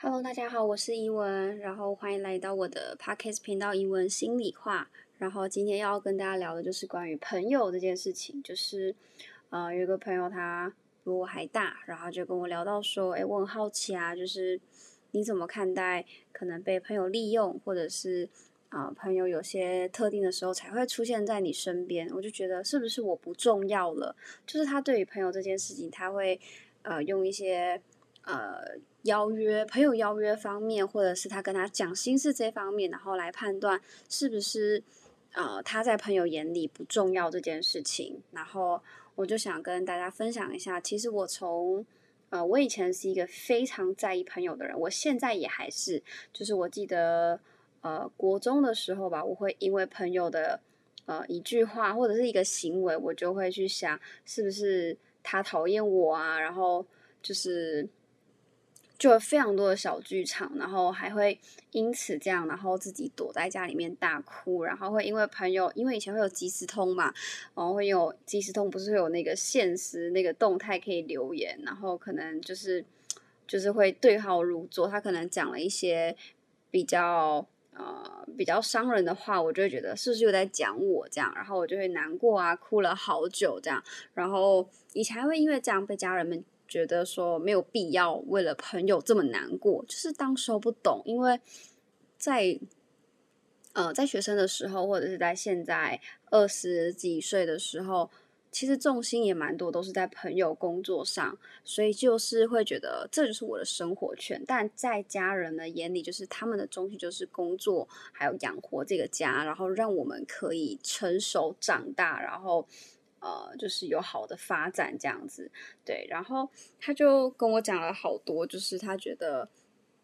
Hello，大家好，我是伊文，然后欢迎来到我的 Podcast 频道“伊文心里话”。然后今天要跟大家聊的就是关于朋友这件事情。就是呃，有一个朋友他比我还大，然后就跟我聊到说：“哎，我很好奇啊，就是你怎么看待可能被朋友利用，或者是啊，朋友有些特定的时候才会出现在你身边？”我就觉得是不是我不重要了？就是他对于朋友这件事情，他会呃用一些呃。邀约朋友邀约方面，或者是他跟他讲心事这方面，然后来判断是不是呃他在朋友眼里不重要这件事情。然后我就想跟大家分享一下，其实我从呃我以前是一个非常在意朋友的人，我现在也还是。就是我记得呃国中的时候吧，我会因为朋友的呃一句话或者是一个行为，我就会去想是不是他讨厌我啊，然后就是。就有非常多的小剧场，然后还会因此这样，然后自己躲在家里面大哭，然后会因为朋友，因为以前会有即时通嘛，然后会有即时通，不是会有那个现实那个动态可以留言，然后可能就是就是会对号入座，他可能讲了一些比较呃比较伤人的话，我就会觉得是不是又在讲我这样，然后我就会难过啊，哭了好久这样，然后以前还会因为这样被家人们。觉得说没有必要为了朋友这么难过，就是当时候不懂，因为在呃在学生的时候，或者是在现在二十几岁的时候，其实重心也蛮多都是在朋友工作上，所以就是会觉得这就是我的生活圈。但在家人的眼里，就是他们的重心就是工作，还有养活这个家，然后让我们可以成熟长大，然后。呃，就是有好的发展这样子，对。然后他就跟我讲了好多，就是他觉得，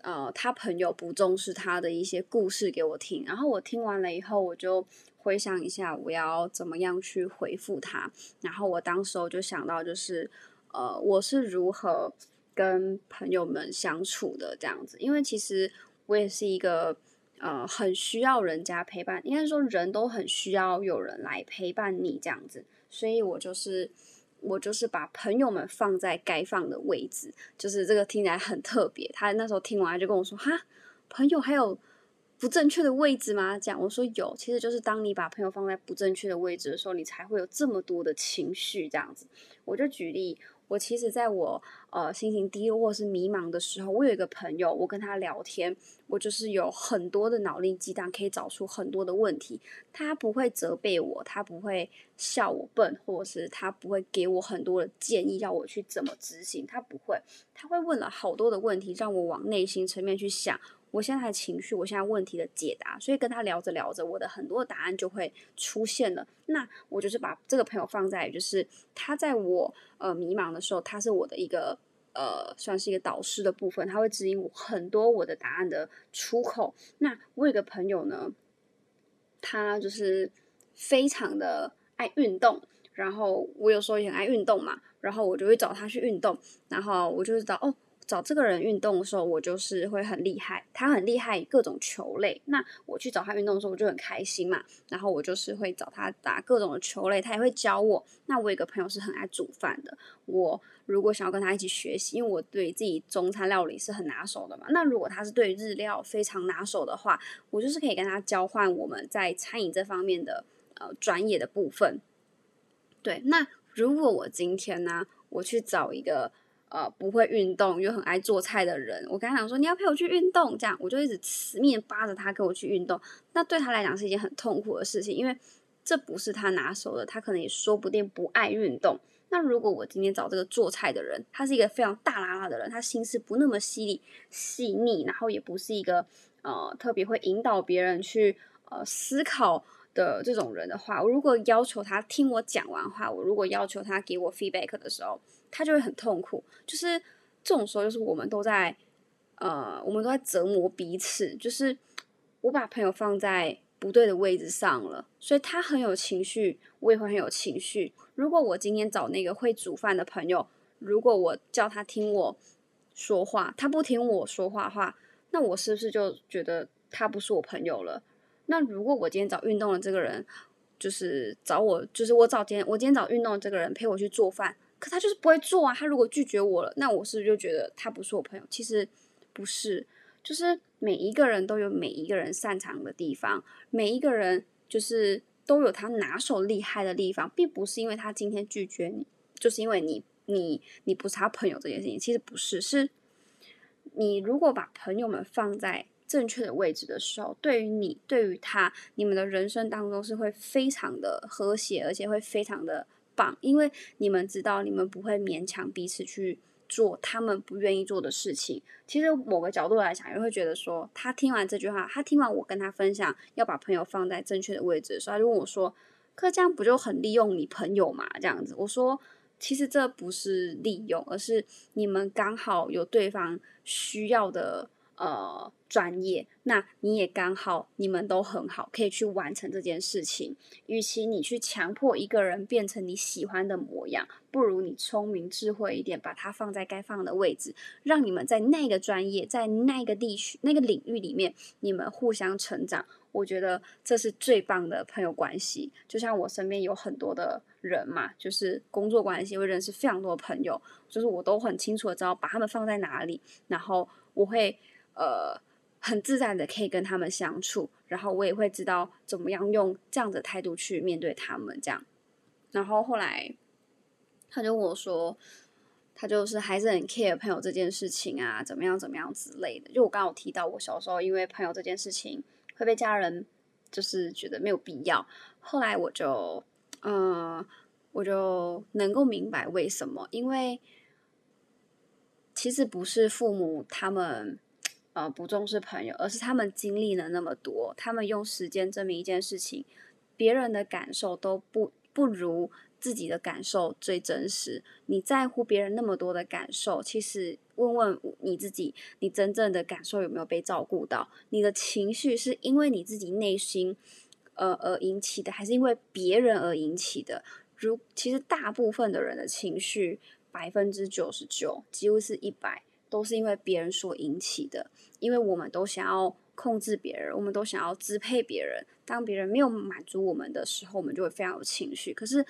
呃，他朋友不重视他的一些故事给我听。然后我听完了以后，我就回想一下我要怎么样去回复他。然后我当时候就想到，就是呃，我是如何跟朋友们相处的这样子。因为其实我也是一个呃很需要人家陪伴，应该说人都很需要有人来陪伴你这样子。所以我就是，我就是把朋友们放在该放的位置，就是这个听起来很特别。他那时候听完就跟我说：“哈，朋友还有不正确的位置吗？”讲我说有，其实就是当你把朋友放在不正确的位置的时候，你才会有这么多的情绪这样子。我就举例。我其实在我呃心情低落或是迷茫的时候，我有一个朋友，我跟他聊天，我就是有很多的脑力激荡，可以找出很多的问题。他不会责备我，他不会笑我笨，或者是他不会给我很多的建议要我去怎么执行，他不会，他会问了好多的问题，让我往内心层面去想。我现在的情绪，我现在问题的解答，所以跟他聊着聊着，我的很多答案就会出现了。那我就是把这个朋友放在，就是他在我呃迷茫的时候，他是我的一个呃算是一个导师的部分，他会指引我很多我的答案的出口。那我有个朋友呢，他就是非常的爱运动，然后我有时候也很爱运动嘛，然后我就会找他去运动，然后我就知道哦。找这个人运动的时候，我就是会很厉害，他很厉害各种球类。那我去找他运动的时候，我就很开心嘛。然后我就是会找他打各种的球类，他也会教我。那我有个朋友是很爱煮饭的，我如果想要跟他一起学习，因为我对自己中餐料理是很拿手的嘛。那如果他是对日料非常拿手的话，我就是可以跟他交换我们在餐饮这方面的呃专业的部分。对，那如果我今天呢，我去找一个。呃，不会运动又很爱做菜的人，我跟他讲说你要陪我去运动，这样我就一直死命扒着他跟我去运动。那对他来讲是一件很痛苦的事情，因为这不是他拿手的，他可能也说不定不爱运动。那如果我今天找这个做菜的人，他是一个非常大拉拉的人，他心思不那么细腻细腻，然后也不是一个呃特别会引导别人去呃思考的这种人的话，我如果要求他听我讲完话，我如果要求他给我 feedback 的时候。他就会很痛苦，就是这种时候，就是我们都在，呃，我们都在折磨彼此。就是我把朋友放在不对的位置上了，所以他很有情绪，我也会很有情绪。如果我今天找那个会煮饭的朋友，如果我叫他听我说话，他不听我说话的话，那我是不是就觉得他不是我朋友了？那如果我今天找运动的这个人，就是找我，就是我找今天我今天找运动的这个人陪我去做饭。可他就是不会做啊！他如果拒绝我了，那我是不是就觉得他不是我朋友？其实不是，就是每一个人都有每一个人擅长的地方，每一个人就是都有他拿手厉害的地方，并不是因为他今天拒绝你，就是因为你你你不是他朋友这件事情，其实不是，是你如果把朋友们放在正确的位置的时候，对于你，对于他，你们的人生当中是会非常的和谐，而且会非常的棒，因为你们知道，你们不会勉强彼此去。做他们不愿意做的事情，其实某个角度来讲，也会觉得说，他听完这句话，他听完我跟他分享要把朋友放在正确的位置的时候，他就问我说：“可这样不就很利用你朋友嘛？”这样子，我说：“其实这不是利用，而是你们刚好有对方需要的。”呃，专业，那你也刚好，你们都很好，可以去完成这件事情。与其你去强迫一个人变成你喜欢的模样，不如你聪明智慧一点，把它放在该放的位置，让你们在那个专业，在那个地区、那个领域里面，你们互相成长。我觉得这是最棒的朋友关系。就像我身边有很多的人嘛，就是工作关系会认识非常多的朋友，就是我都很清楚的知道把他们放在哪里，然后我会。呃，很自在的可以跟他们相处，然后我也会知道怎么样用这样的态度去面对他们，这样。然后后来他就跟我说，他就是还是很 care 朋友这件事情啊，怎么样怎么样之类的。就我刚刚有提到，我小时候因为朋友这件事情会被家人就是觉得没有必要，后来我就嗯，我就能够明白为什么，因为其实不是父母他们。呃，不重视朋友，而是他们经历了那么多，他们用时间证明一件事情，别人的感受都不不如自己的感受最真实。你在乎别人那么多的感受，其实问问你自己，你真正的感受有没有被照顾到？你的情绪是因为你自己内心呃而引起的，还是因为别人而引起的？如其实大部分的人的情绪，百分之九十九，几乎是一百。都是因为别人所引起的，因为我们都想要控制别人，我们都想要支配别人。当别人没有满足我们的时候，我们就会非常有情绪。可是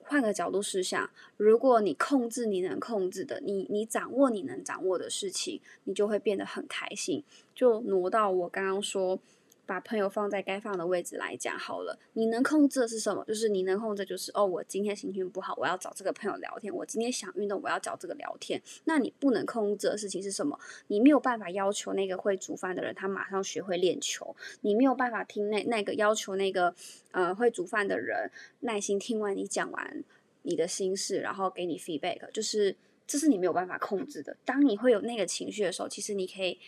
换个角度思想，如果你控制你能控制的，你你掌握你能掌握的事情，你就会变得很开心。就挪到我刚刚说。把朋友放在该放的位置来讲好了。你能控制的是什么？就是你能控制，就是哦，我今天心情不好，我要找这个朋友聊天。我今天想运动，我要找这个聊天。那你不能控制的事情是什么？你没有办法要求那个会煮饭的人他马上学会练球。你没有办法听那那个要求那个呃会煮饭的人耐心听完你讲完你的心事，然后给你 feedback。就是这是你没有办法控制的。当你会有那个情绪的时候，其实你可以。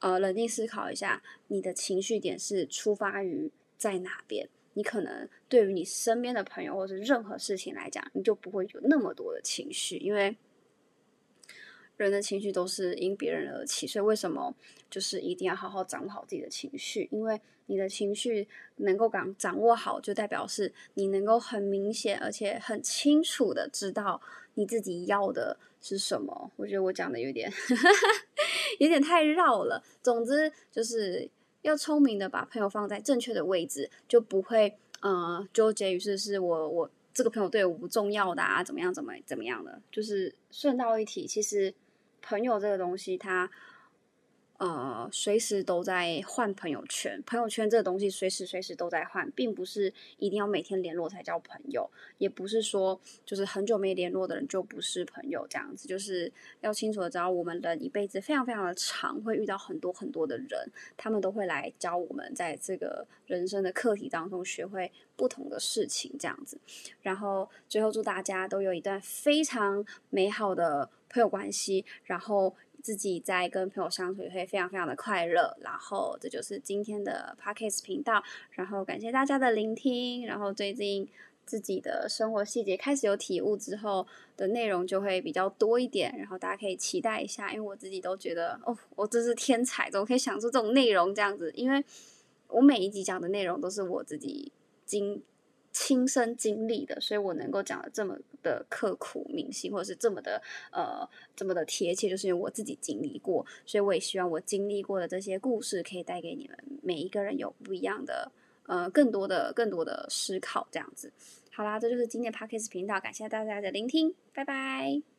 呃，冷静思考一下，你的情绪点是出发于在哪边？你可能对于你身边的朋友或者任何事情来讲，你就不会有那么多的情绪，因为人的情绪都是因别人而起，所以为什么就是一定要好好掌握好自己的情绪？因为你的情绪能够掌掌握好，就代表是你能够很明显而且很清楚的知道你自己要的是什么。我觉得我讲的有点。有点太绕了。总之就是要聪明的把朋友放在正确的位置，就不会呃纠结于是是我我这个朋友对我不重要的啊，怎么样怎么怎么样的。就是顺道一提，其实朋友这个东西它。呃，随时都在换朋友圈，朋友圈这个东西随时随时都在换，并不是一定要每天联络才叫朋友，也不是说就是很久没联络的人就不是朋友这样子，就是要清楚的知道，我们人一辈子非常非常的长，会遇到很多很多的人，他们都会来教我们在这个人生的课题当中学会不同的事情这样子。然后最后祝大家都有一段非常美好的朋友关系，然后。自己在跟朋友相处也会非常非常的快乐，然后这就是今天的 Parkes 频道，然后感谢大家的聆听，然后最近自己的生活细节开始有体悟之后的内容就会比较多一点，然后大家可以期待一下，因为我自己都觉得哦，我真是天才，怎么可以想出这种内容这样子？因为我每一集讲的内容都是我自己经。亲身经历的，所以我能够讲的这么的刻苦铭心，或者是这么的呃这么的贴切，就是因为我自己经历过，所以我也希望我经历过的这些故事可以带给你们每一个人有不一样的呃更多的更多的思考，这样子。好啦，这就是今天 Parkes 频道，感谢大家的聆听，拜拜。